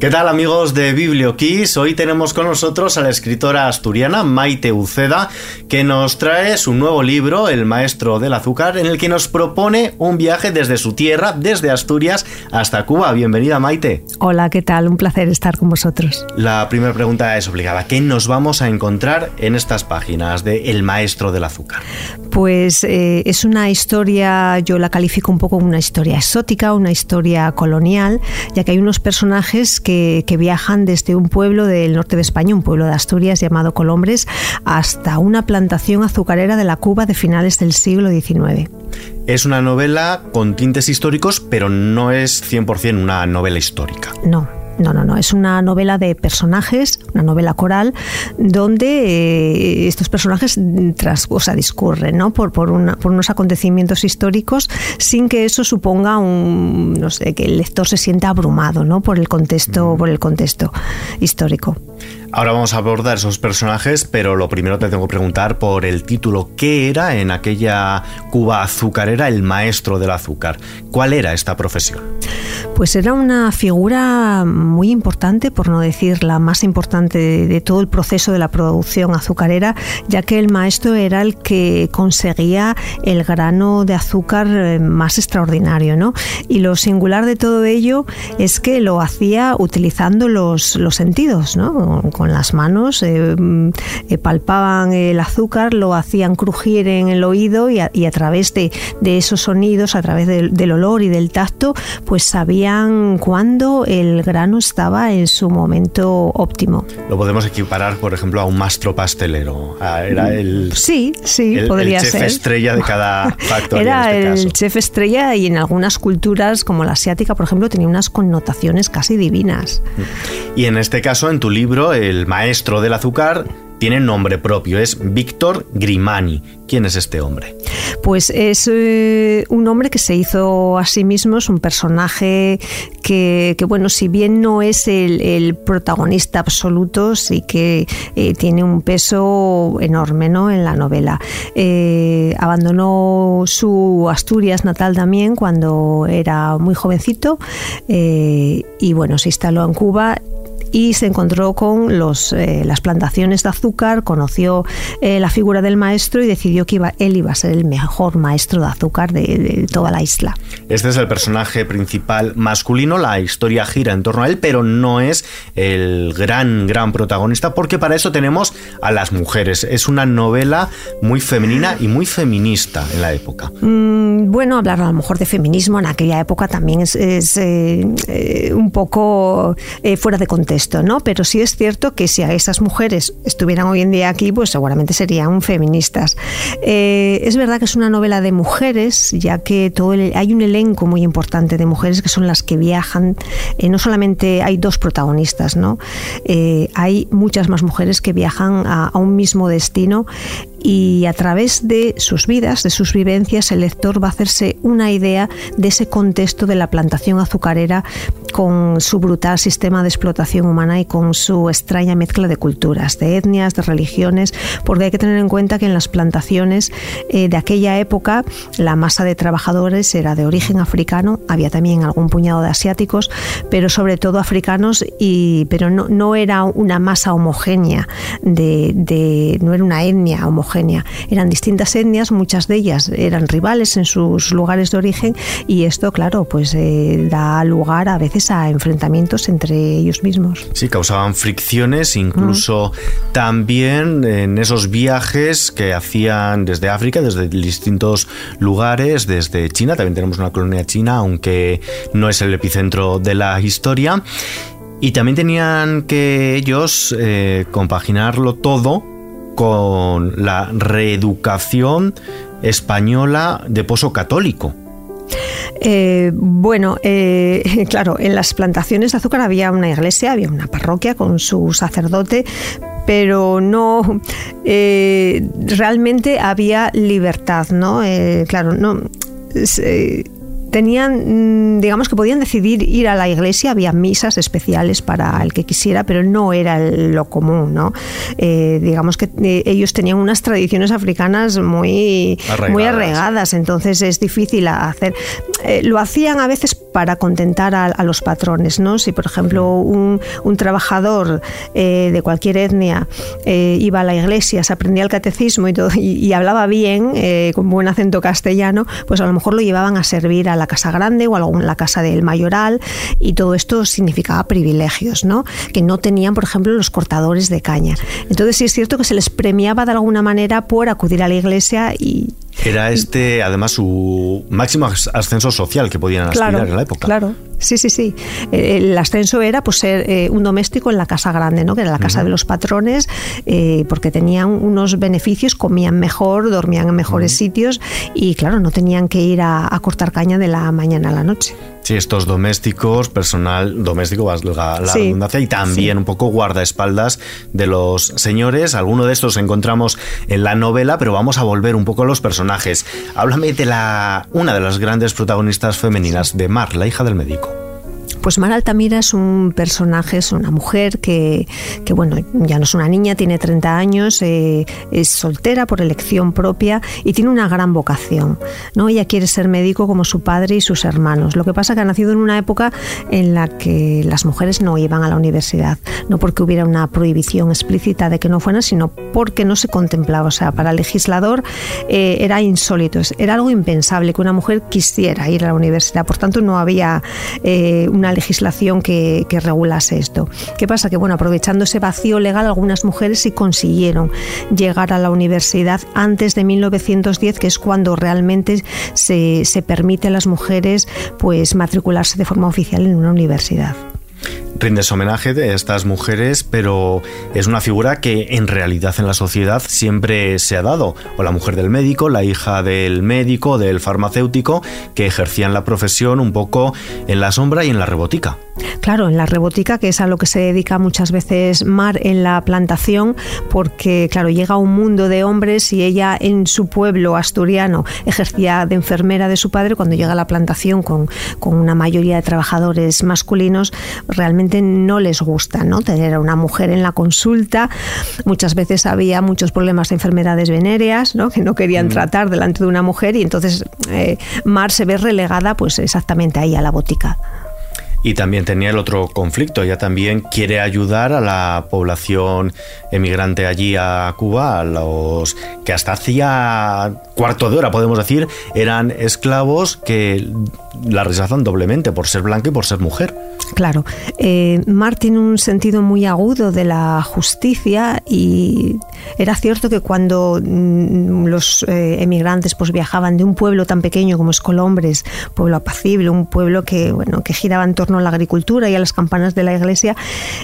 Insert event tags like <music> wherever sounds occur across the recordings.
¿Qué tal amigos de BiblioKiss? Hoy tenemos con nosotros a la escritora asturiana Maite Uceda que nos trae su nuevo libro, El Maestro del Azúcar, en el que nos propone un viaje desde su tierra, desde Asturias hasta Cuba. Bienvenida Maite. Hola, ¿qué tal? Un placer estar con vosotros. La primera pregunta es obligada. ¿Qué nos vamos a encontrar en estas páginas de El Maestro del Azúcar? Pues eh, es una historia, yo la califico un poco como una historia exótica, una historia colonial, ya que hay unos personajes que que, viajan desde un pueblo del norte de España, un pueblo de Asturias llamado Colombres, hasta una plantación azucarera de la Cuba de finales del siglo XIX. Es una novela con tintes históricos, pero no es 100% una novela histórica. No, no, no, no. Es una novela de personajes, una novela coral, donde eh, estos personajes tras, o sea, discurren ¿no? por, por, por, unos acontecimientos históricos sin que eso suponga un, no sé, que el lector se sienta abrumado ¿no? por, el contexto, por el contexto histórico. Ahora vamos a abordar esos personajes, pero lo primero te tengo que preguntar por el título. ¿Qué era en aquella Cuba azucarera el maestro del azúcar? ¿Cuál era esta profesión? Pues era una figura muy importante, por no decir la más importante de, todo el proceso de la producción azucarera, ya que el maestro era el que conseguía el grano de azúcar eh, más extraordinario. ¿no? Y lo singular de todo ello es que lo hacía utilizando los, sentidos, ¿no? Las manos, eh, mm, eh, palpaban el azúcar, lo hacían crujir en el oído y a, través de, esos sonidos, a través del olor y del tacto, pues sabían cuándo el grano estaba en su momento óptimo. Lo podemos equiparar, por ejemplo, a un mastro pastelero. Ah, era el, sí, sí, podría el chef estrella de cada <laughs> factoría. Era este el chef estrella y en algunas culturas, como la asiática, por ejemplo, tenía unas connotaciones casi divinas. Y en este caso, en tu libro, el el maestro del azúcar tiene nombre propio, es Víctor Grimani. ¿Quién es este hombre? Pues es eh, un hombre que se hizo a sí mismo, es un personaje que, bueno, si bien no es el, protagonista absoluto, sí que eh, tiene un peso enorme ¿no? en la novela. Eh, abandonó su Asturias natal también cuando era muy jovencito y bueno, se instaló en Cuba y se encontró con los, eh, las plantaciones de azúcar, conoció eh, la figura del maestro y decidió que iba, él iba a ser el mejor maestro de azúcar de, toda la isla. Este es el personaje principal masculino, la historia gira en torno a él, pero no es el gran, gran protagonista, porque para eso tenemos a las mujeres. Es una novela muy femenina y muy feminista en la época. Mm, bueno, hablar a lo mejor de feminismo en aquella época también es, eh, un poco fuera de contexto ¿no? Pero sí es cierto que si a esas mujeres estuvieran hoy en día aquí, pues seguramente serían feministas. Eh, es verdad que es una novela de mujeres, ya que todo hay un elenco muy importante de mujeres que son las que viajan. Eh, no solamente hay dos protagonistas, ¿no? Eh, hay muchas más mujeres que viajan a un mismo destino y a través de sus vidas, de sus vivencias, el lector va a hacerse una idea de ese contexto de la plantación azucarera con su brutal sistema de explotación humana y con su extraña mezcla de culturas, de etnias, de religiones, porque hay que tener en cuenta que en las plantaciones eh, de aquella época la masa de trabajadores era de origen africano, había también algún puñado de asiáticos, pero sobre todo africanos, pero no, era una masa homogénea, de, no era una etnia homogénea eran distintas etnias, muchas de ellas eran rivales en sus lugares de origen y esto, claro, pues eh, da lugar a veces a enfrentamientos entre ellos mismos. Sí, causaban fricciones, incluso también en esos viajes que hacían desde África, desde distintos lugares, desde China, también tenemos una colonia china, aunque no es el epicentro de la historia. Y también tenían que ellos eh, compaginarlo todo con la reeducación española de pozo católico. Eh, bueno, eh, <laughs> claro, en las plantaciones de azúcar había una iglesia, había una parroquia con su sacerdote, pero no eh, realmente había libertad, ¿no? claro, no tenían, mm, digamos que podían decidir ir a la iglesia, había misas especiales para el que quisiera, pero no era lo común, ¿no? Eh, digamos que eh, ellos tenían unas tradiciones africanas muy arraigadas, muy arraigadas entonces es difícil hacer. Eh, lo hacían a veces para contentar a, los patrones, ¿no? Si, por ejemplo, un, trabajador eh, de cualquier etnia iba a la iglesia, se aprendía el catecismo y, todo, y, hablaba bien, con buen acento castellano, pues a lo mejor lo llevaban a servir a la casa grande o a la casa del mayoral y todo esto significaba privilegios, ¿no? Que no tenían, por ejemplo, los cortadores de caña. Entonces sí es cierto que se les premiaba de alguna manera por acudir a la iglesia y, era este, además, su máximo ascenso social que podían aspirar en la época. Claro, sí, sí, sí. El ascenso era pues ser eh, un doméstico en la casa grande, ¿no? que era la casa de los patrones, eh, porque tenían unos beneficios, comían mejor, dormían en mejores sitios y, claro, no tenían que ir a cortar caña de la mañana a la noche. Sí, estos domésticos, personal doméstico, la, la redundancia, y también un poco guardaespaldas de los señores. Alguno de estos encontramos en la novela, pero vamos a volver un poco a los personajes. Háblame de la, una de las grandes protagonistas femeninas, de Mar, la hija del médico. Pues Mar Altamira es un personaje, es una mujer que, bueno, ya no es una niña, tiene 30 años, eh, es soltera por elección propia y tiene una gran vocación. ¿no? Ella quiere ser médico como su padre y sus hermanos. Lo que pasa es que ha nacido en una época en la que las mujeres no iban a la universidad, no porque hubiera una prohibición explícita de que no fueran, sino porque no se contemplaba. O sea, para el legislador eh, era insólito, era algo impensable que una mujer quisiera ir a la universidad. Por tanto, no había eh, una legislación que, regulase esto. ¿Qué pasa? Que bueno, aprovechando ese vacío legal, algunas mujeres sí consiguieron llegar a la universidad antes de 1910, que es cuando realmente se, se permite a las mujeres pues matricularse de forma oficial en una universidad rindes homenaje de estas mujeres, pero es una figura que en realidad en la sociedad siempre se ha dado. O la mujer del médico, la hija del médico, del farmacéutico, que ejercían la profesión un poco en la sombra y en la rebotica. Claro, en la rebótica, que es a lo que se dedica muchas veces Mar en la plantación, porque claro, llega un mundo de hombres y ella en su pueblo asturiano ejercía de enfermera de su padre, cuando llega a la plantación con, con una mayoría de trabajadores masculinos, realmente no les gusta ¿no? tener a una mujer en la consulta. Muchas veces había muchos problemas de enfermedades venéreas ¿no? que no querían mm. tratar delante de una mujer y entonces eh, Mar se ve relegada pues exactamente ahí a la botica. Y también tenía el otro conflicto, ella también quiere ayudar a la población emigrante allí a Cuba, a los que hasta hacía cuarto de hora, podemos decir, eran esclavos que la rechazan doblemente por ser blanca y por ser mujer. Claro, eh, Mar tiene un sentido muy agudo de la justicia y era cierto que cuando mm, los eh, emigrantes pues viajaban de un pueblo tan pequeño como es Colombres, pueblo apacible, un pueblo que bueno que giraba en torno a la agricultura y a las campanas de la iglesia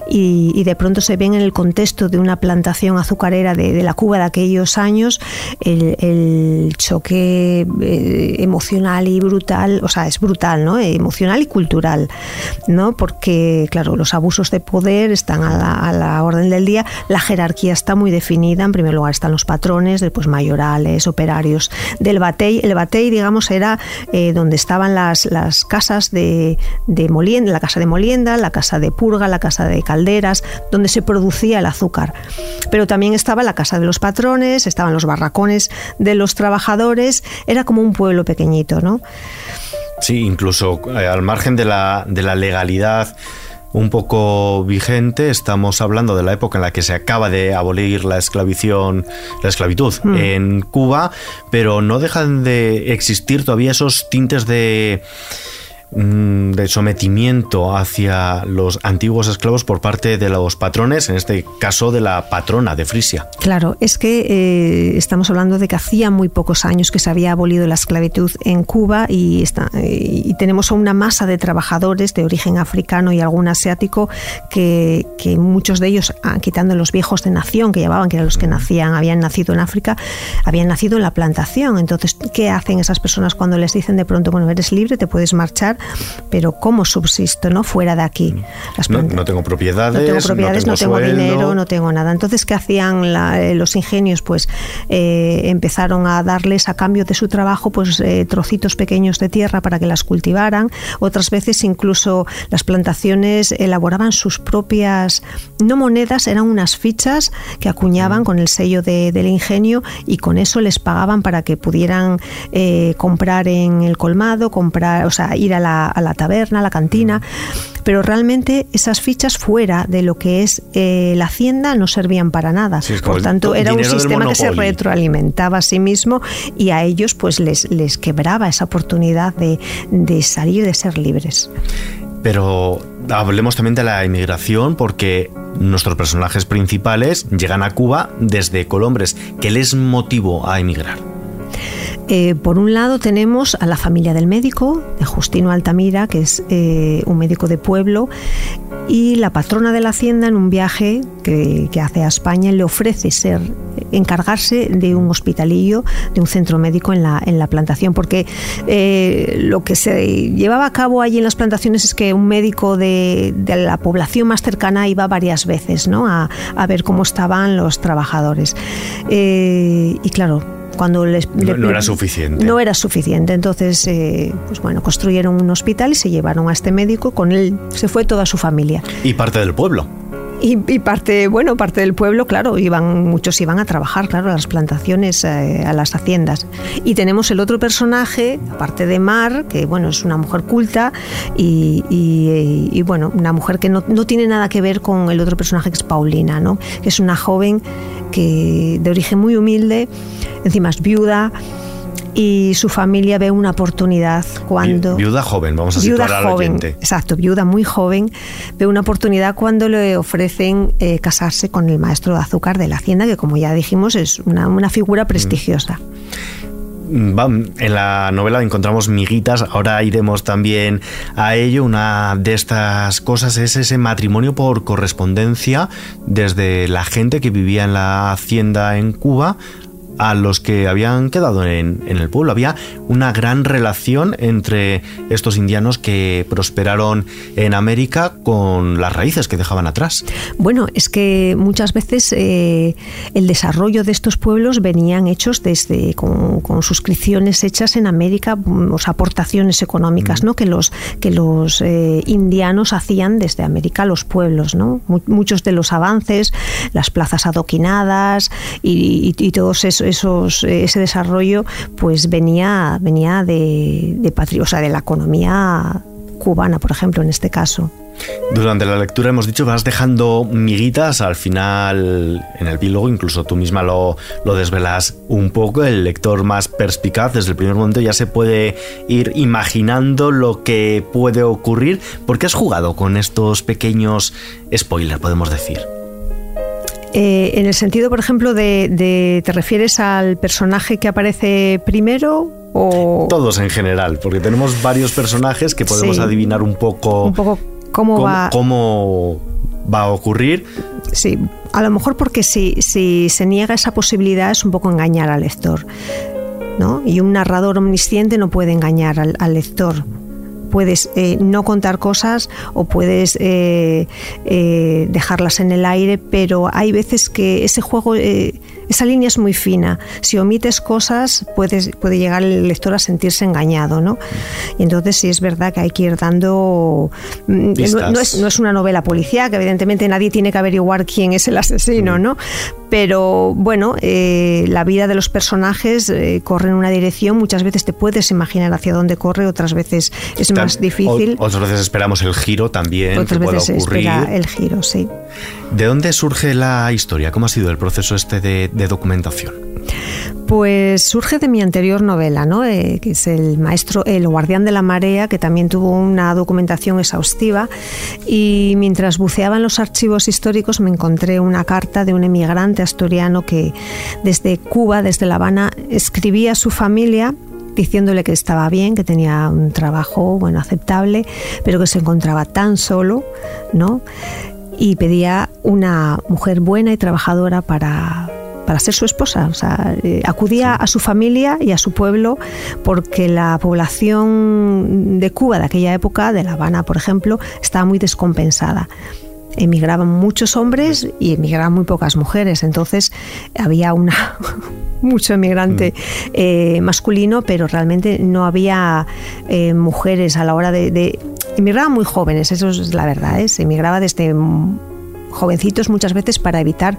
y, de pronto se ven en el contexto de una plantación azucarera de, la Cuba de aquellos años el, choque eh, emocional y brutal, o sea es brutal, ¿no? Emocional y cultural, ¿no? Porque, claro, los abusos de poder están a la, orden del día, la jerarquía está muy definida, en primer lugar están los patrones, después mayorales, operarios del batey. El batey, digamos, era eh, donde estaban las, las casas de, de molienda, la casa de molienda, la casa de purga, la casa de calderas, donde se producía el azúcar. Pero también estaba la casa de los patrones, estaban los barracones de los trabajadores, era como un pueblo pequeñito, ¿no? Sí, incluso eh, al margen de la, de la legalidad un poco vigente. Estamos hablando de la época en la que se acaba de abolir la esclavitud, la esclavitud hmm. en Cuba, pero no dejan de existir todavía esos tintes de de sometimiento hacia los antiguos esclavos por parte de los patrones, en este caso de la patrona de Frisia. Claro, es que eh, estamos hablando de que hacía muy pocos años que se había abolido la esclavitud en Cuba y, tenemos una masa de trabajadores de origen africano y algún asiático que, que muchos de ellos, ah, quitando los viejos de nación que llevaban, que eran los que nacían, habían nacido en África, habían nacido en la plantación. Entonces, ¿qué hacen esas personas cuando les dicen de pronto, bueno, eres libre, te puedes marchar? Pero ¿cómo subsisto no fuera de aquí? no, tengo propiedades, no tengo, propiedades, no tengo, dinero, no tengo nada. Entonces, ¿qué hacían eh, los ingenios? Pues eh, empezaron a darles a cambio de su trabajo pues eh, trocitos pequeños de tierra para que las cultivaran. Otras veces incluso las plantaciones elaboraban sus propias, no monedas, eran unas fichas que acuñaban mm. con el sello del ingenio y con eso les pagaban para que pudieran comprar en el colmado, comprar, o sea, ir a la la, a la taberna, a la cantina, pero realmente esas fichas fuera de lo que es eh, la hacienda no servían para nada. Por tanto, era un sistema que se retroalimentaba a sí mismo y a ellos pues les, les quebraba esa oportunidad de, de salir, de ser libres. Pero hablemos también de la inmigración porque nuestros personajes principales llegan a Cuba desde Colombres. ¿Qué les motivó a emigrar? Eh, por un lado tenemos a la familia del médico, de Justino Altamira, que es eh, un médico de pueblo, y la patrona de la hacienda en un viaje que, hace a España le ofrece ser encargarse de un hospitalillo, de un centro médico en la, en la plantación, porque eh, lo que se llevaba a cabo allí en las plantaciones es que un médico de, la población más cercana iba varias veces ¿no? a, ver cómo estaban los trabajadores. y claro, cuando les, no, era suficiente. No era suficiente. Entonces, eh, pues bueno, construyeron un hospital y se llevaron a este médico. Con él se fue toda su familia. Y parte del pueblo. Y, parte, bueno, parte del pueblo, claro, iban, muchos iban a trabajar, claro, a las plantaciones, eh, a las haciendas. Y tenemos el otro personaje, aparte de Mar, que bueno, es una mujer culta y, bueno, una mujer que no, no, tiene nada que ver con el otro personaje que es Paulina, ¿no? Que es una joven que de origen muy humilde, encima es viuda y su familia ve una oportunidad cuando... Viuda joven, vamos a viuda situar joven, Exacto, viuda muy joven, ve una oportunidad cuando le ofrecen eh, casarse con el maestro de azúcar de la hacienda, que como ya dijimos es una, figura prestigiosa. Mm, en la novela encontramos miguitas, ahora iremos también a ello. Una de estas cosas es ese matrimonio por correspondencia desde la gente que vivía en la hacienda en Cuba a los que habían quedado en, el pueblo. Había una gran relación entre estos indianos que prosperaron en América con las raíces que dejaban atrás. Bueno, es que muchas veces eh, el desarrollo de estos pueblos venían hechos desde con, suscripciones hechas en América, o aportaciones económicas, mm. ¿no? Que los que los eh, indianos hacían desde América los pueblos, ¿no? Muchos de los avances, las plazas adoquinadas y, y todos esos esos, ese desarrollo pues venía, venía de, de, o sea, de la economía cubana, por ejemplo, en este caso. Durante la lectura hemos dicho vas dejando miguitas, al final en el epílogo incluso tú misma lo, lo, desvelas un poco, el lector más perspicaz desde el primer momento ya se puede ir imaginando lo que puede ocurrir, porque has jugado con estos pequeños spoilers, podemos decir. Eh, en el sentido, por ejemplo, de, ¿te refieres al personaje que aparece primero o...? Todos en general, porque tenemos varios personajes que podemos adivinar un poco, un poco cómo, va... cómo va a ocurrir. Sí, a lo mejor porque si, si se niega esa posibilidad es un poco engañar al lector. ¿no? Y un narrador omnisciente no puede engañar al lector puedes eh, no contar cosas o puedes eh, eh, dejarlas en el aire, pero hay veces que ese juego esa línea es muy fina. Si omites cosas, puedes, puede llegar el lector a sentirse engañado, ¿no? Y entonces sí es verdad que hay que ir dando... Mm, no, es, una novela policía, que evidentemente nadie tiene que averiguar quién es el asesino. ¿no? Pero bueno, eh, la vida de los personajes eh, corre en una dirección, muchas veces te puedes imaginar hacia dónde corre, otras veces es más difícil. otras veces esperamos el giro también. Otras veces se espera el giro, sí. ¿De dónde surge la historia? ¿Cómo ha sido el proceso este de, documentación? Pues surge de mi anterior novela, ¿no? Eh, que es El maestro, El guardián de la marea, que también tuvo una documentación exhaustiva. Y mientras buceaba en los archivos históricos me encontré una carta de un emigrante asturiano que desde Cuba, desde La Habana, escribía a su familia diciéndole que estaba bien, que tenía un trabajo bueno aceptable, pero que se encontraba tan solo, ¿no? y pedía una mujer buena y trabajadora para, ser su esposa. O sea, eh, acudía a su familia y a su pueblo porque la población de Cuba de aquella época, de La Habana, por ejemplo, estaba muy descompensada. Emigraban muchos hombres y emigraban muy pocas mujeres. Entonces había una <laughs> mucho emigrante mm. eh, masculino, pero realmente no había eh, mujeres a la hora de emigraba muy jóvenes, eso es la verdad, ¿eh? se emigraba desde jovencitos muchas veces para evitar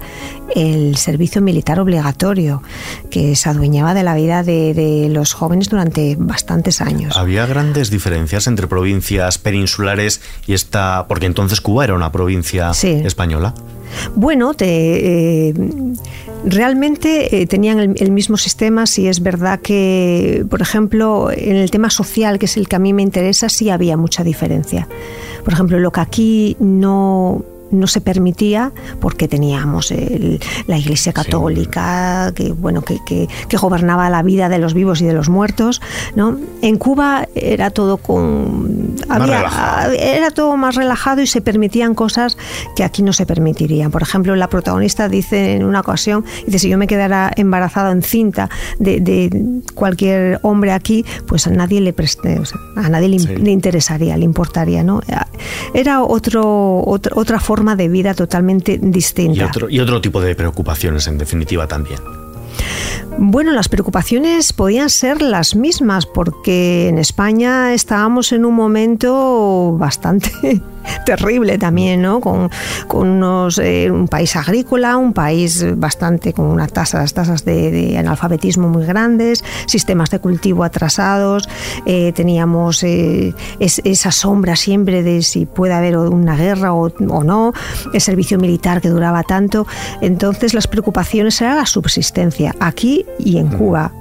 el servicio militar obligatorio, que se adueñaba de la vida de, los jóvenes durante bastantes años. ¿Había grandes diferencias entre provincias peninsulares y esta, porque entonces Cuba era una provincia española? Bueno, te, eh, realmente eh, tenían el, mismo sistema, si es verdad que, por ejemplo, en el tema social, que es el que a mí me interesa, sí había mucha diferencia. Por ejemplo, lo que aquí no, no se permitía porque teníamos la Iglesia Católica que bueno que, que, gobernaba la vida de los vivos y de los muertos no en Cuba era todo con era todo más relajado y se permitían cosas que aquí no se permitirían. Por ejemplo la protagonista dice en una ocasión dice si yo me quedara embarazada en cinta de, cualquier hombre aquí pues a nadie le a nadie le, interesaría le importaría no era otro, otra forma de vida totalmente distinta. Y otro, y otro tipo de preocupaciones, en definitiva, también. Bueno, las preocupaciones podían ser las mismas porque en España estábamos en un momento bastante terrible también, ¿no? Con, unos, eh, un país agrícola, un país bastante con unas tasas, tasas de, analfabetismo muy grandes, sistemas de cultivo atrasados, eh, teníamos eh, esa sombra siempre de si puede haber una guerra o, o, no, el servicio militar que duraba tanto. Entonces las preocupaciones eran la subsistencia aquí y en Cuba.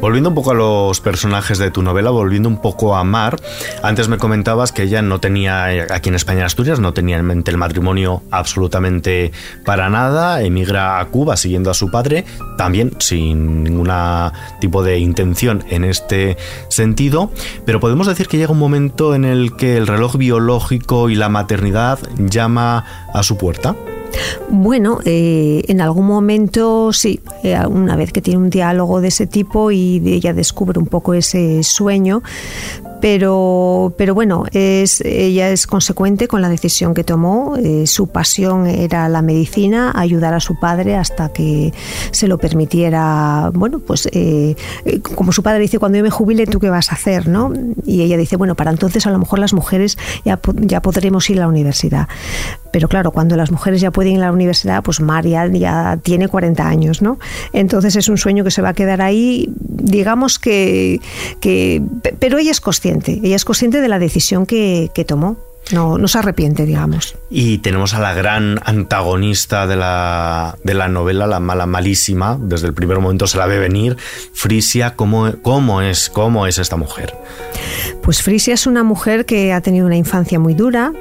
Volviendo un poco a los personajes de tu novela, volviendo un poco a Mar, antes me comentabas que ella no tenía, aquí en España, en Asturias, no tenía en mente el matrimonio absolutamente para nada, emigra a Cuba siguiendo a su padre, también sin ningún tipo de intención en este sentido, pero podemos decir que llega un momento en el que el reloj biológico y la maternidad llama a su puerta. Bueno, eh, en algún momento sí, eh, una vez que tiene un diálogo de ese tipo y ella descubre un poco ese sueño, pero, pero bueno, es, ella es consecuente con la decisión que tomó. Eh, su pasión era la medicina, ayudar a su padre hasta que se lo permitiera. Bueno, pues como su padre dice, cuando yo me jubile, ¿tú qué vas a hacer? ¿no? Y ella dice, bueno, para entonces a lo mejor las mujeres ya, ya podremos ir a la universidad. Pero claro, cuando las mujeres ya pueden ir a la universidad, pues María ya tiene 40 años, ¿no? Entonces es un sueño que se va a quedar ahí, digamos que, que pero ella es consciente ella es consciente de la decisión que, tomó. No, no se arrepiente, digamos. Y tenemos a la gran antagonista de la, de la novela, la mala malísima, desde el primer momento se la ve venir, Frisia, ¿cómo, cómo, es, ¿cómo es esta mujer? Pues Frisia es una mujer que ha tenido una infancia muy dura,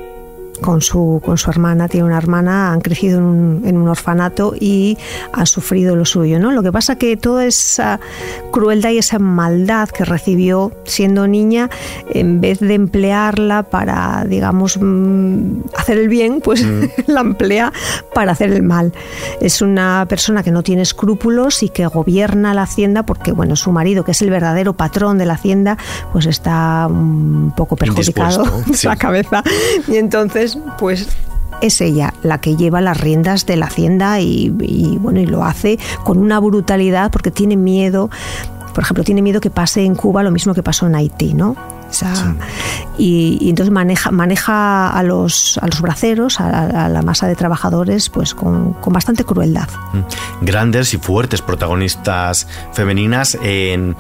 con su, con su hermana, tiene una hermana, han crecido en un, en un, orfanato y ha sufrido lo suyo. ¿no? Lo que pasa que toda esa crueldad y esa maldad que recibió siendo niña, en vez de emplearla para, digamos, mm, hacer el bien, pues mm. <laughs> la emplea para hacer el mal. Es una persona que no tiene escrúpulos y que gobierna la hacienda porque, bueno, su marido, que es el verdadero patrón de la hacienda, pues está un poco perjudicado <laughs> la cabeza. Y entonces pues es ella la que lleva las riendas de la hacienda y, bueno y lo hace con una brutalidad porque tiene miedo por ejemplo tiene miedo que pase en Cuba lo mismo que pasó en Haití no y, entonces maneja, maneja a los, a los braceros, a, la masa de trabajadores, pues con, con, bastante crueldad. Mm. Grandes y fuertes protagonistas femeninas en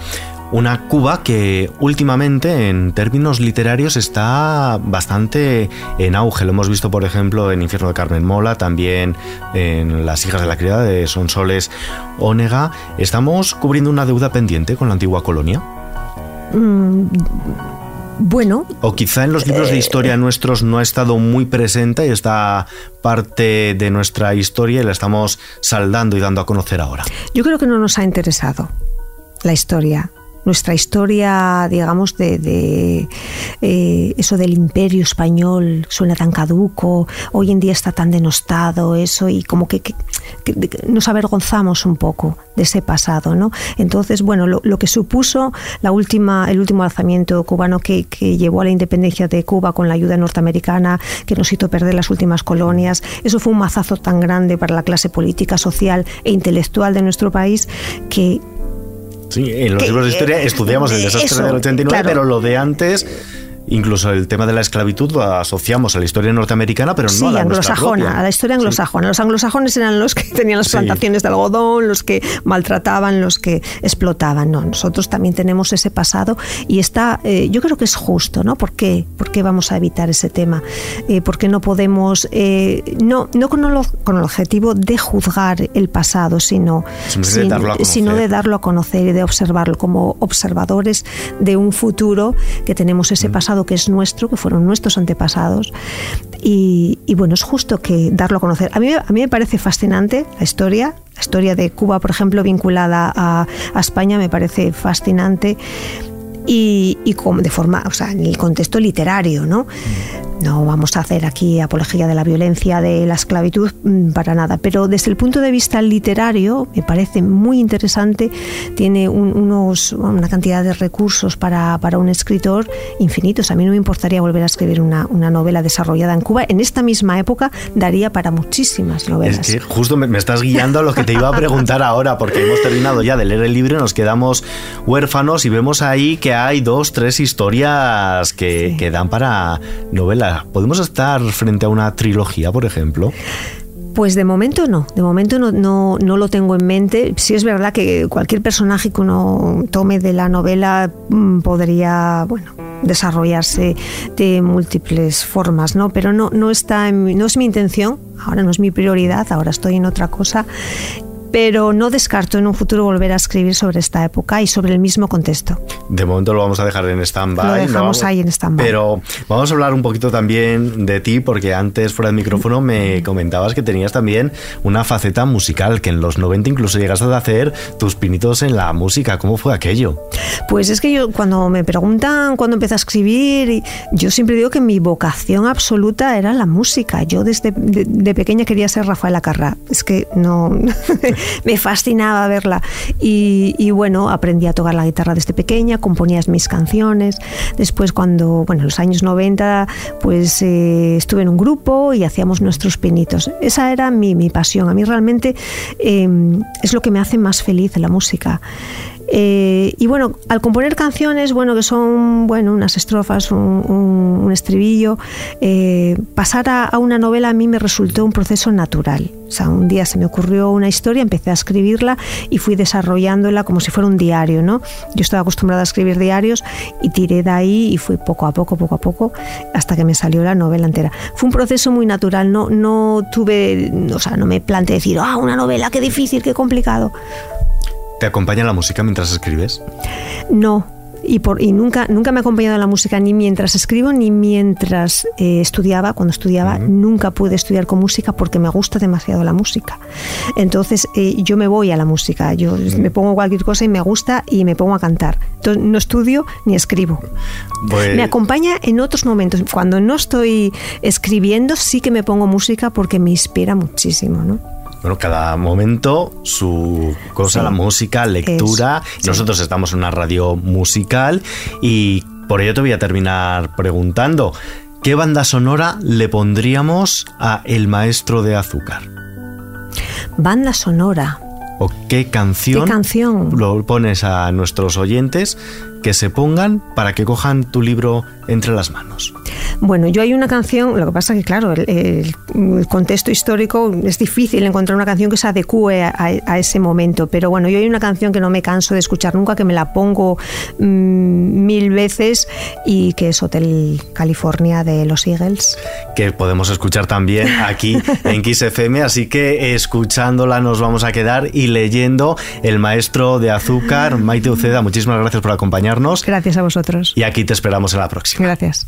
una Cuba que últimamente en términos literarios está bastante en auge. Lo hemos visto, por ejemplo, en Infierno de Carmen Mola, también en Las hijas de la criada de Sonsoles Ónega. ¿Estamos cubriendo una deuda pendiente con la antigua colonia? Mm, bueno. O quizá en los libros de historia eh, nuestros no ha estado muy presente y está parte de nuestra historia y la estamos saldando y dando a conocer ahora. Yo creo que no nos ha interesado la historia nuestra historia, digamos, de, eh, eso del imperio español suena tan caduco, hoy en día está tan denostado eso y como que, nos avergonzamos un poco de ese pasado, ¿no? Entonces, bueno, lo, que supuso la última, el último alzamiento cubano que, que llevó a la independencia de Cuba con la ayuda norteamericana, que nos hizo perder las últimas colonias, eso fue un mazazo tan grande para la clase política, social e intelectual de nuestro país que Sí, en los libros de historia estudiamos el desastre del 89, pero lo de antes incluso el tema de la esclavitud lo asociamos a la historia norteamericana, pero no a la anglosajona, a la historia anglosajona. Los anglosajones eran los que <laughs> tenían las plantaciones de algodón, los que maltrataban, los que explotaban. No, nosotros también tenemos ese pasado y está, eh, yo creo que es justo, ¿no? ¿Por qué? ¿Por qué vamos a evitar ese tema? Eh, ¿Por qué no podemos, eh, no, no con, el, con el objetivo de juzgar el pasado, sino, sino de darlo a conocer y de observarlo como observadores de un futuro que tenemos ese mm. pasado que es nuestro, que fueron nuestros antepasados. Y, bueno, es justo que darlo a conocer. A mí, a mí me parece fascinante la historia, la historia de Cuba, por ejemplo, vinculada a España, me parece fascinante y, y de forma, o sea, en el contexto literario, ¿no? No vamos a hacer aquí apología de la violencia, de la esclavitud, mm, para nada, pero desde el punto de vista literario me parece muy interesante, tiene unos, una cantidad de recursos para, para, un escritor infinitos. A mí no me importaría volver a escribir una, una, novela desarrollada en Cuba. En esta misma época daría para muchísimas novelas. Es que justo me, me estás guiando a lo que te iba a preguntar ahora, porque hemos terminado ya de leer el libro, nos quedamos huérfanos y vemos ahí que hay dos, tres historias que, que dan para novela. ¿Podemos estar frente a una trilogía, por ejemplo? Pues de momento no, de momento no, no, no, lo tengo en mente. Sí es verdad que cualquier personaje que uno tome de la novela mm, podría, bueno, desarrollarse de múltiples formas, ¿no? Pero no, no está en, no es mi intención, ahora no es mi prioridad, ahora estoy en otra cosa pero no descarto en un futuro volver a escribir sobre esta época y sobre el mismo contexto. De momento lo vamos a dejar en stand-by. Lo dejamos ahí en stand-by. Pero vamos a hablar un poquito también de ti, porque antes fuera del micrófono me comentabas que tenías también una faceta musical, que en los 90 incluso llegaste a hacer tus pinitos en la música. ¿Cómo fue aquello? Pues es que yo cuando me preguntan cuándo empecé a escribir, yo siempre digo que mi vocación absoluta era la música. Yo desde de, pequeña quería ser Rafaela Carrà. Es que no... <laughs> <laughs> me fascinaba verla. Y, bueno, aprendí a tocar la guitarra desde pequeña, componía mis canciones. Después, cuando, bueno, en los años 90, pues eh, estuve en un grupo y hacíamos nuestros pinitos. Esa era mi, mi pasión. A mí realmente em, es lo que me hace más feliz la música. Eh, y bueno, al componer canciones, bueno, que son bueno, unas estrofas, un, estribillo, eh, pasar a, una novela a mí me resultó un proceso natural. O sea, un día se me ocurrió una historia, empecé a escribirla y fui desarrollándola como si fuera un diario, ¿no? Yo estaba acostumbrada a escribir diarios y tiré de ahí y fui poco a poco, poco a poco, hasta que me salió la novela entera. Fue un proceso muy natural, no, no tuve, o sea, no me planteé decir, ah, una novela, qué difícil, qué complicado. ¿Te acompaña la música mientras escribes? No, y, por, y nunca, nunca me ha acompañado la música ni mientras escribo ni mientras eh, estudiaba. Cuando estudiaba nunca pude estudiar con música porque me gusta demasiado la música. Entonces eh, yo me voy a la música, yo me pongo cualquier cosa y me gusta y me pongo a cantar. Entonces no estudio ni escribo. Pues me acompaña en otros momentos. Cuando no estoy escribiendo sí que me pongo música porque me inspira muchísimo. ¿no? Bueno, cada momento su cosa, la música, lectura. Nosotros estamos en una radio musical y por ello te voy a terminar preguntando, ¿qué banda sonora le pondríamos a El Maestro de Azúcar? Banda sonora. ¿O qué canción, ¿Qué canción? lo pones a nuestros oyentes que se pongan para que cojan tu libro entre las manos? Bueno, yo hay una canción, lo que pasa que claro, el, contexto histórico es difícil encontrar una canción que se adecue a, ese momento, pero bueno, yo hay una canción que no me canso de escuchar nunca, que me la pongo mm, mil veces y que es Hotel California de los Eagles. Que podemos escuchar también aquí <laughs> en Kiss FM, así que escuchándola nos vamos a quedar y leyendo El Maestro de Azúcar, Maite Uceda, muchísimas gracias por acompañarnos. Gracias a vosotros. Y aquí te esperamos en la próxima. Gracias.